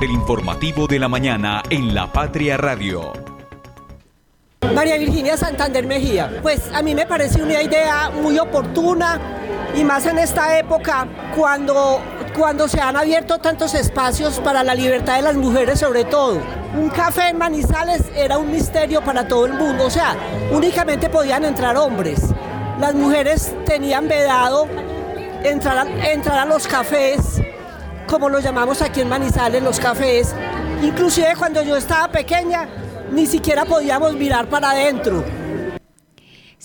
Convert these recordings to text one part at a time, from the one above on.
El informativo de la mañana en La Patria Radio. María Virginia Santander Mejía. Pues a mí me parece una idea muy oportuna y más en esta época cuando, cuando se han abierto tantos espacios para la libertad de las mujeres sobre todo. Un café en Manizales era un misterio para todo el mundo, o sea, únicamente podían entrar hombres. Las mujeres tenían vedado entrar entrar a los cafés, como lo llamamos aquí en Manizales, los cafés. Inclusive cuando yo estaba pequeña, ni siquiera podíamos mirar para adentro.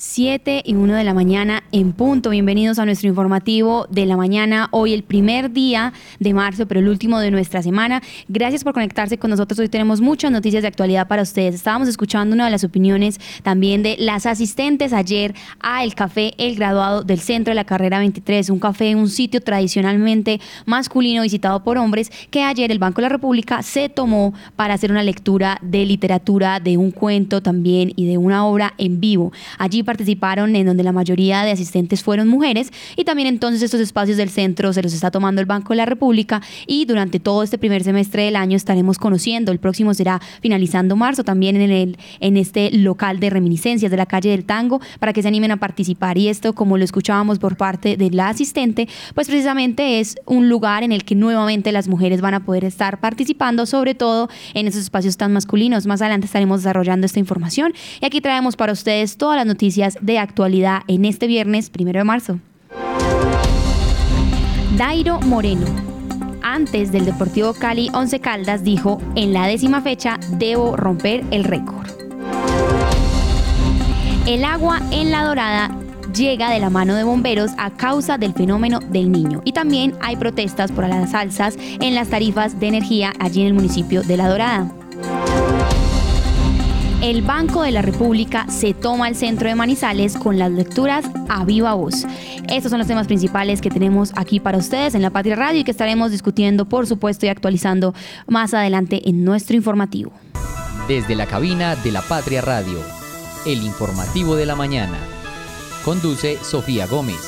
7 y 1 de la mañana en punto. Bienvenidos a nuestro informativo de la mañana. Hoy el primer día de marzo, pero el último de nuestra semana. Gracias por conectarse con nosotros. Hoy tenemos muchas noticias de actualidad para ustedes. Estábamos escuchando una de las opiniones también de las asistentes ayer a El Café El Graduado del Centro de la Carrera 23, un café, un sitio tradicionalmente masculino visitado por hombres que ayer el Banco de la República se tomó para hacer una lectura de literatura, de un cuento también y de una obra en vivo. Allí participaron en donde la mayoría de asistentes fueron mujeres y también entonces estos espacios del centro se los está tomando el Banco de la República y durante todo este primer semestre del año estaremos conociendo, el próximo será finalizando marzo también en, el, en este local de reminiscencias de la calle del Tango para que se animen a participar y esto como lo escuchábamos por parte de la asistente, pues precisamente es un lugar en el que nuevamente las mujeres van a poder estar participando, sobre todo en esos espacios tan masculinos. Más adelante estaremos desarrollando esta información y aquí traemos para ustedes todas las noticias de actualidad en este viernes, primero de marzo. Dairo Moreno. Antes del Deportivo Cali 11 Caldas dijo, en la décima fecha debo romper el récord. El agua en la dorada llega de la mano de bomberos a causa del fenómeno del niño. Y también hay protestas por las alzas en las tarifas de energía allí en el municipio de La Dorada el Banco de la República se toma el centro de Manizales con las lecturas a viva voz. Estos son los temas principales que tenemos aquí para ustedes en la Patria Radio y que estaremos discutiendo, por supuesto, y actualizando más adelante en nuestro informativo. Desde la cabina de la Patria Radio, el informativo de la mañana. Conduce Sofía Gómez,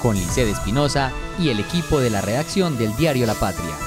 con Lice Espinosa y el equipo de la redacción del diario La Patria.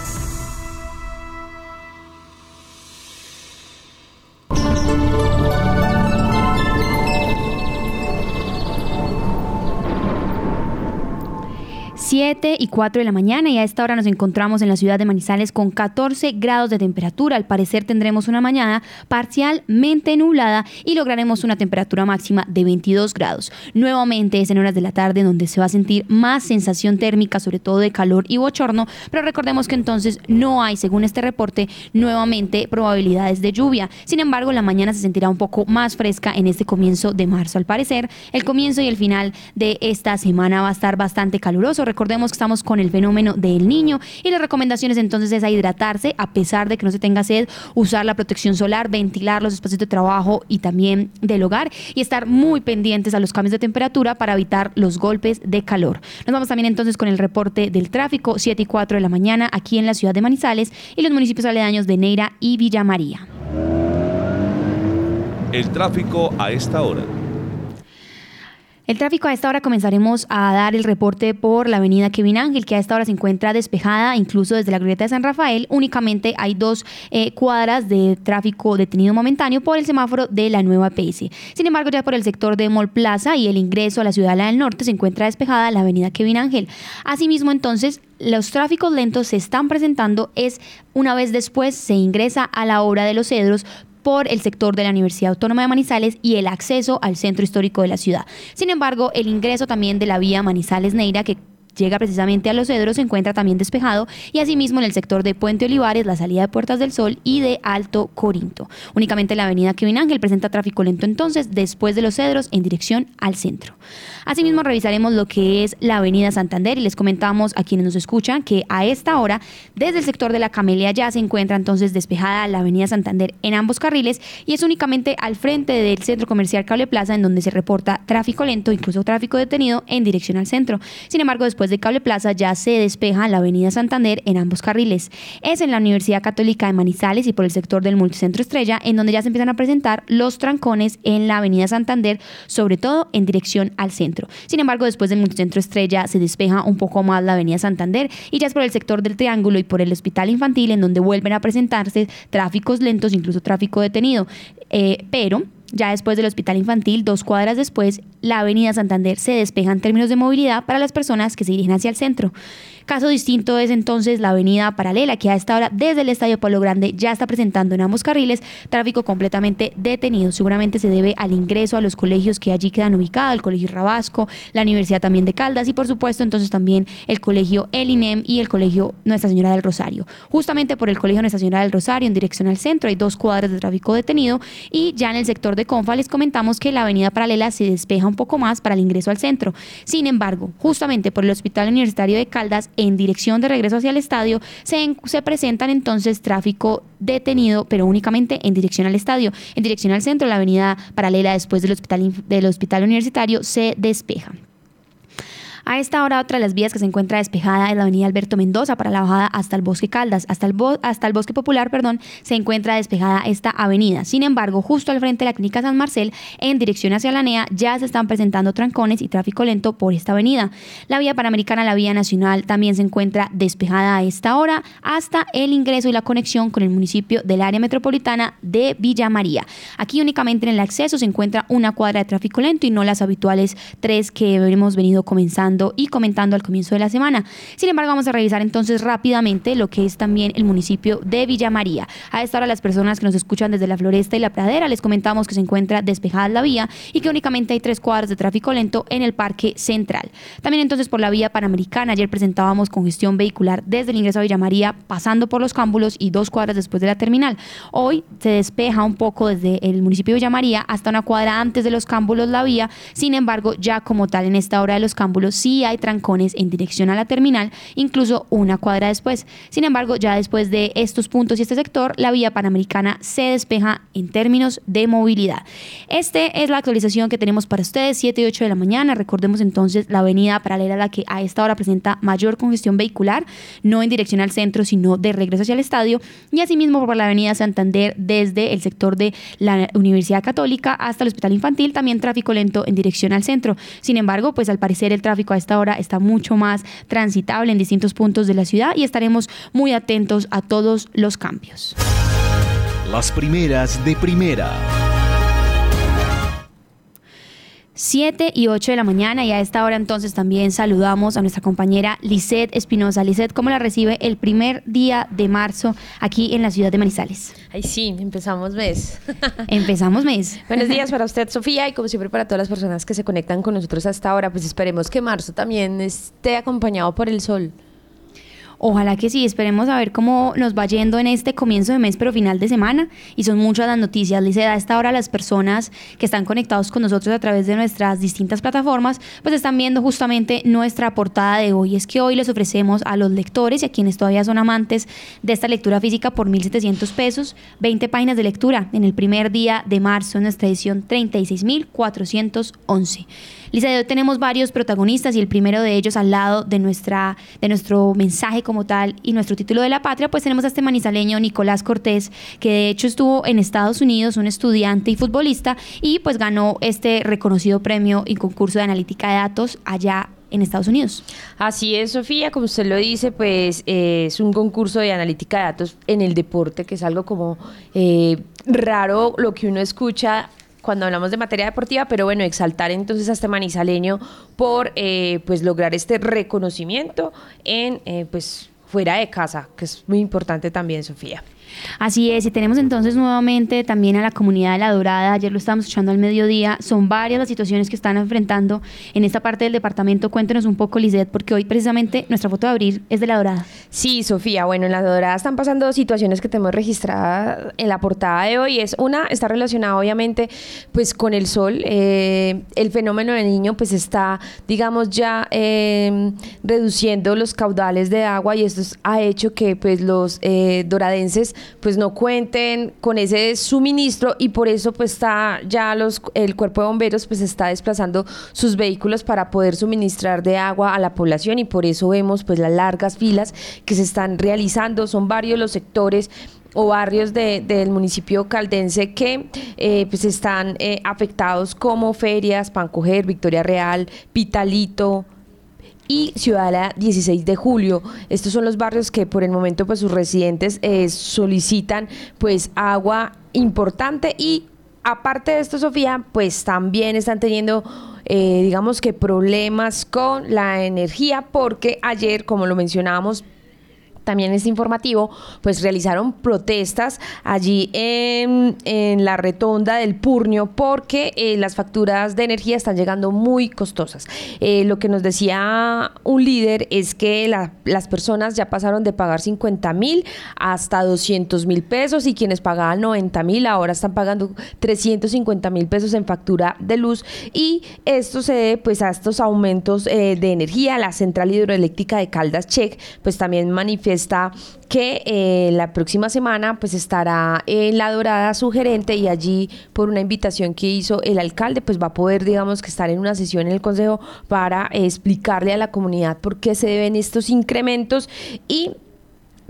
7 y 4 de la mañana y a esta hora nos encontramos en la ciudad de Manizales con 14 grados de temperatura. Al parecer tendremos una mañana parcialmente nublada y lograremos una temperatura máxima de 22 grados. Nuevamente es en horas de la tarde donde se va a sentir más sensación térmica, sobre todo de calor y bochorno, pero recordemos que entonces no hay, según este reporte, nuevamente probabilidades de lluvia. Sin embargo, la mañana se sentirá un poco más fresca en este comienzo de marzo. Al parecer, el comienzo y el final de esta semana va a estar bastante caluroso. Recordemos que estamos con el fenómeno del niño y las recomendaciones entonces es a hidratarse a pesar de que no se tenga sed, usar la protección solar, ventilar los espacios de trabajo y también del hogar y estar muy pendientes a los cambios de temperatura para evitar los golpes de calor. Nos vamos también entonces con el reporte del tráfico 7 y 4 de la mañana aquí en la ciudad de Manizales y los municipios aledaños de Neira y Villa María. El tráfico a esta hora. El tráfico a esta hora comenzaremos a dar el reporte por la avenida Kevin Ángel, que a esta hora se encuentra despejada, incluso desde la glorieta de San Rafael. Únicamente hay dos eh, cuadras de tráfico detenido momentáneo por el semáforo de la nueva PS. Sin embargo, ya por el sector de Mall Plaza y el ingreso a la ciudad del norte se encuentra despejada la avenida Kevin Ángel. Asimismo, entonces, los tráficos lentos se están presentando es una vez después se ingresa a la obra de los cedros el sector de la Universidad Autónoma de Manizales y el acceso al centro histórico de la ciudad. Sin embargo, el ingreso también de la vía Manizales-Neira, que llega precisamente a Los Cedros, se encuentra también despejado y asimismo en el sector de Puente Olivares, la salida de Puertas del Sol y de Alto Corinto. Únicamente la avenida Kevin Ángel presenta tráfico lento entonces después de Los Cedros en dirección al centro. Asimismo revisaremos lo que es la avenida Santander y les comentamos a quienes nos escuchan que a esta hora desde el sector de la Camelia ya se encuentra entonces despejada la avenida Santander en ambos carriles y es únicamente al frente del centro comercial Cable Plaza en donde se reporta tráfico lento, incluso tráfico detenido en dirección al centro. Sin embargo, después de Cable Plaza ya se despeja la avenida Santander en ambos carriles. Es en la Universidad Católica de Manizales y por el sector del Multicentro Estrella en donde ya se empiezan a presentar los trancones en la avenida Santander, sobre todo en dirección al centro. Sin embargo, después del Multicentro Estrella se despeja un poco más la avenida Santander y ya es por el sector del Triángulo y por el Hospital Infantil en donde vuelven a presentarse tráficos lentos, incluso tráfico detenido. Eh, pero ya después del hospital infantil, dos cuadras después, la avenida Santander se despeja en términos de movilidad para las personas que se dirigen hacia el centro. Caso distinto es entonces la avenida paralela, que a esta hora desde el Estadio Palo Grande ya está presentando en ambos carriles tráfico completamente detenido. Seguramente se debe al ingreso a los colegios que allí quedan ubicados, el Colegio Rabasco, la Universidad también de Caldas y por supuesto entonces también el Colegio El INEM y el Colegio Nuestra Señora del Rosario. Justamente por el Colegio Nuestra Señora del Rosario en dirección al centro hay dos cuadras de tráfico detenido y ya en el sector de Confa les comentamos que la avenida paralela se despeja un poco más para el ingreso al centro. Sin embargo, justamente por el Hospital Universitario de Caldas en dirección de regreso hacia el estadio, se, se presentan entonces tráfico detenido, pero únicamente en dirección al estadio. En dirección al centro, la avenida paralela después del hospital, del hospital universitario se despeja. A esta hora, otra de las vías que se encuentra despejada es la avenida Alberto Mendoza para la bajada hasta el Bosque Caldas. Hasta el, Bosque Popular, perdón, se encuentra despejada esta avenida. Sin embargo, justo al frente de la Clínica San Marcel, en dirección hacia la NEA, ya se están presentando trancones y tráfico lento por esta avenida. La vía panamericana, la vía nacional, también se encuentra despejada a esta hora hasta el ingreso y la conexión con el municipio del área metropolitana de Villa María. Aquí únicamente en el acceso se encuentra una cuadra de tráfico lento y no las habituales tres que hemos venido comenzando y comentando al comienzo de la semana. Sin embargo, vamos a revisar entonces rápidamente lo que es también el municipio de Villa María. A esta hora las personas que nos escuchan desde la Floresta y la Pradera les comentamos que se encuentra despejada la vía y que únicamente hay tres cuadras de tráfico lento en el Parque Central. También entonces por la vía Panamericana, ayer presentábamos congestión vehicular desde el ingreso a Villa María, pasando por los cámbulos y dos cuadras después de la terminal. Hoy se despeja un poco desde el municipio de Villa María hasta una cuadra antes de los cámbulos la vía, sin embargo ya como tal en esta hora de los cámbulos sí hay trancones en dirección a la terminal, incluso una cuadra después. Sin embargo, ya después de estos puntos y este sector, la vía panamericana se despeja en términos de movilidad. Este es la actualización que tenemos para ustedes, 7 y 8 de la mañana. Recordemos entonces la avenida paralela a la que a esta hora presenta mayor congestión vehicular, no en dirección al centro, sino de regreso hacia el estadio, y asimismo por la avenida Santander desde el sector de la Universidad Católica hasta el Hospital Infantil, también tráfico lento en dirección al centro. Sin embargo, pues al parecer el tráfico a esta hora está mucho más transitable en distintos puntos de la ciudad y estaremos muy atentos a todos los cambios. Las primeras de primera. 7 y 8 de la mañana y a esta hora entonces también saludamos a nuestra compañera Lisette Espinosa. Lisette, ¿cómo la recibe el primer día de marzo aquí en la ciudad de Manizales? Ay, sí, empezamos mes. empezamos mes. Buenos días para usted, Sofía, y como siempre para todas las personas que se conectan con nosotros hasta ahora, pues esperemos que marzo también esté acompañado por el sol. Ojalá que sí, esperemos a ver cómo nos va yendo en este comienzo de mes, pero final de semana. Y son muchas las noticias. Lice, a esta hora las personas que están conectados con nosotros a través de nuestras distintas plataformas, pues están viendo justamente nuestra portada de hoy. Es que hoy les ofrecemos a los lectores y a quienes todavía son amantes de esta lectura física por 1.700 pesos, 20 páginas de lectura en el primer día de marzo en nuestra edición 36.411. Lisa, hoy tenemos varios protagonistas y el primero de ellos al lado de, nuestra, de nuestro mensaje como tal y nuestro título de la patria, pues tenemos a este manizaleño Nicolás Cortés, que de hecho estuvo en Estados Unidos, un estudiante y futbolista, y pues ganó este reconocido premio y concurso de analítica de datos allá en Estados Unidos. Así es, Sofía, como usted lo dice, pues eh, es un concurso de analítica de datos en el deporte, que es algo como eh, raro lo que uno escucha cuando hablamos de materia deportiva, pero bueno, exaltar entonces a este manizaleño por eh, pues lograr este reconocimiento en eh, pues fuera de casa, que es muy importante también, Sofía. Así es, y tenemos entonces nuevamente también a la comunidad de La Dorada, ayer lo estábamos escuchando al mediodía, son varias las situaciones que están enfrentando en esta parte del departamento. Cuéntenos un poco, Lizeth, porque hoy precisamente nuestra foto de abrir es de La Dorada. Sí, Sofía, bueno, en La Dorada están pasando situaciones que tenemos registradas en la portada de hoy. Es una, está relacionada obviamente pues con el sol. Eh, el fenómeno del niño pues está, digamos, ya em, reduciendo los caudales de agua y esto ha hecho que pues los eh, doradenses pues no cuenten con ese suministro y por eso pues está ya los el cuerpo de bomberos pues está desplazando sus vehículos para poder suministrar de agua a la población y por eso vemos pues las largas filas que se están realizando. Son varios los sectores o barrios del municipio caldense que eh, pues están eh, afectados como Ferias, Pancoger, Victoria Real, Pitalito, y Ciudadela 16 de julio. Estos son los barrios que por el momento pues sus residentes eh, solicitan pues agua importante y aparte de esto Sofía pues también están teniendo eh, digamos que problemas con la energía porque ayer como lo mencionábamos también es informativo, pues realizaron protestas allí en, la retonda del Purnio porque eh, las facturas de energía están llegando muy costosas. Eh, lo que nos decía un líder es que las personas ya pasaron de pagar 50 mil hasta 200 mil pesos y quienes pagaban 90 mil ahora están pagando 350 mil pesos en factura de luz y esto se debe pues a estos aumentos eh, de energía. La central hidroeléctrica de Caldas Check pues también manifiesta está que eh, la próxima semana pues estará en La Dorada su gerente y allí por una invitación que hizo el alcalde pues va a poder digamos que estar en una sesión en el consejo para explicarle a la comunidad por qué se deben estos incrementos y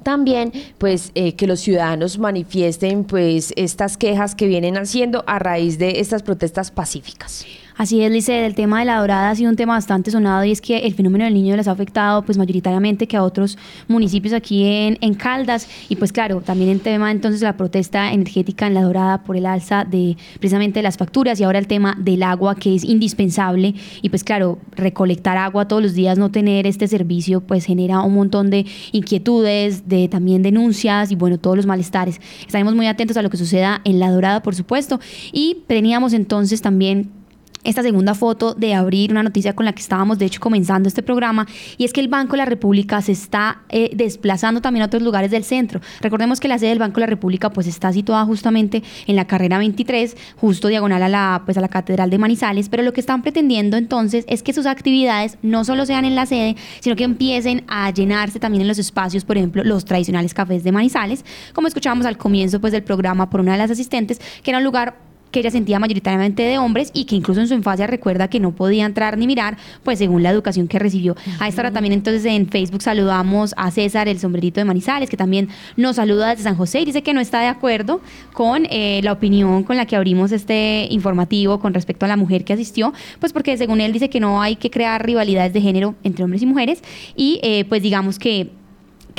también pues eh, que los ciudadanos manifiesten pues estas quejas que vienen haciendo a raíz de estas protestas pacíficas. Así es, Lice, el tema de la dorada ha sido un tema bastante sonado y es que el fenómeno del niño les ha afectado pues mayoritariamente que a otros municipios aquí en, en Caldas. Y pues claro, también el tema entonces la protesta energética en la dorada por el alza de precisamente las facturas y ahora el tema del agua que es indispensable. Y pues claro, recolectar agua todos los días, no tener este servicio pues genera un montón de inquietudes, de también denuncias y bueno, todos los malestares. Estaremos muy atentos a lo que suceda en la dorada, por supuesto, y teníamos entonces también esta segunda foto de abrir una noticia con la que estábamos de hecho comenzando este programa y es que el Banco de la República se está eh, desplazando también a otros lugares del centro. Recordemos que la sede del Banco de la República pues está situada justamente en la carrera 23, justo diagonal a la pues a la Catedral de Manizales, pero lo que están pretendiendo entonces es que sus actividades no solo sean en la sede, sino que empiecen a llenarse también en los espacios, por ejemplo, los tradicionales cafés de Manizales, como escuchábamos al comienzo pues del programa por una de las asistentes, que era un lugar que ella sentía mayoritariamente de hombres y que incluso en su infancia recuerda que no podía entrar ni mirar, pues según la educación que recibió. A esta hora también entonces en Facebook saludamos a César, el sombrerito de Manizales, que también nos saluda desde San José y dice que no está de acuerdo con eh, la opinión con la que abrimos este informativo con respecto a la mujer que asistió, pues porque según él dice que no hay que crear rivalidades de género entre hombres y mujeres y eh, pues digamos que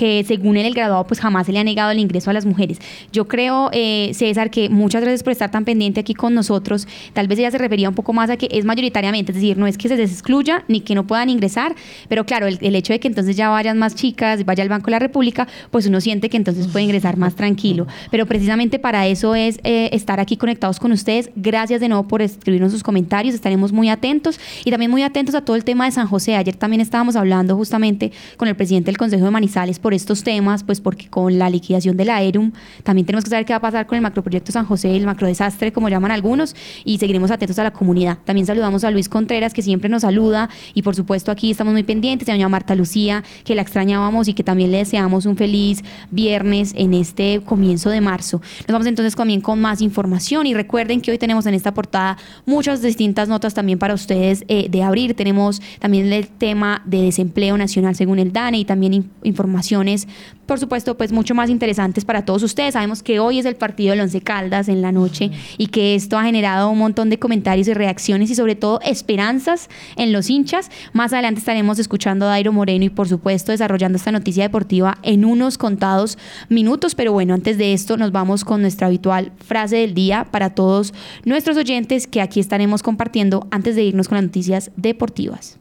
que según él, el graduado pues jamás se le ha negado el ingreso a las mujeres. Yo creo, eh, César, que muchas gracias por estar tan pendiente aquí con nosotros. Tal vez ella se refería un poco más a que es mayoritariamente, es decir, no es que se les excluya ni que no puedan ingresar, pero claro, el, hecho de que entonces ya vayan más chicas, vaya al Banco de la República, pues uno siente que entonces puede ingresar más tranquilo. Pero precisamente para eso es eh, estar aquí conectados con ustedes. Gracias de nuevo por escribirnos sus comentarios, estaremos muy atentos y también muy atentos a todo el tema de San José. Ayer también estábamos hablando justamente con el presidente del Consejo de Manizales por estos temas, pues porque con la liquidación de la ERUM también tenemos que saber qué va a pasar con el macroproyecto San José, el macrodesastre, como llaman algunos, y seguiremos atentos a la comunidad. También saludamos a Luis Contreras, que siempre nos saluda, y por supuesto aquí estamos muy pendientes, a doña Marta Lucía, que la extrañábamos y que también le deseamos un feliz viernes en este comienzo de marzo. Nos vamos entonces también con más información y recuerden que hoy tenemos en esta portada muchas distintas notas también para ustedes eh, de abrir. Tenemos también el tema de desempleo nacional según el DANE y también por supuesto, pues mucho más interesantes para todos ustedes. Sabemos que hoy es el partido del Once Caldas en la noche y que esto ha generado un montón de comentarios y reacciones y sobre todo esperanzas en los hinchas. Más adelante estaremos escuchando a Dairo Moreno y por supuesto desarrollando esta noticia deportiva en unos contados minutos. Pero bueno, antes de esto nos vamos con nuestra habitual frase del día para todos nuestros oyentes que aquí estaremos compartiendo antes de irnos con las noticias deportivas.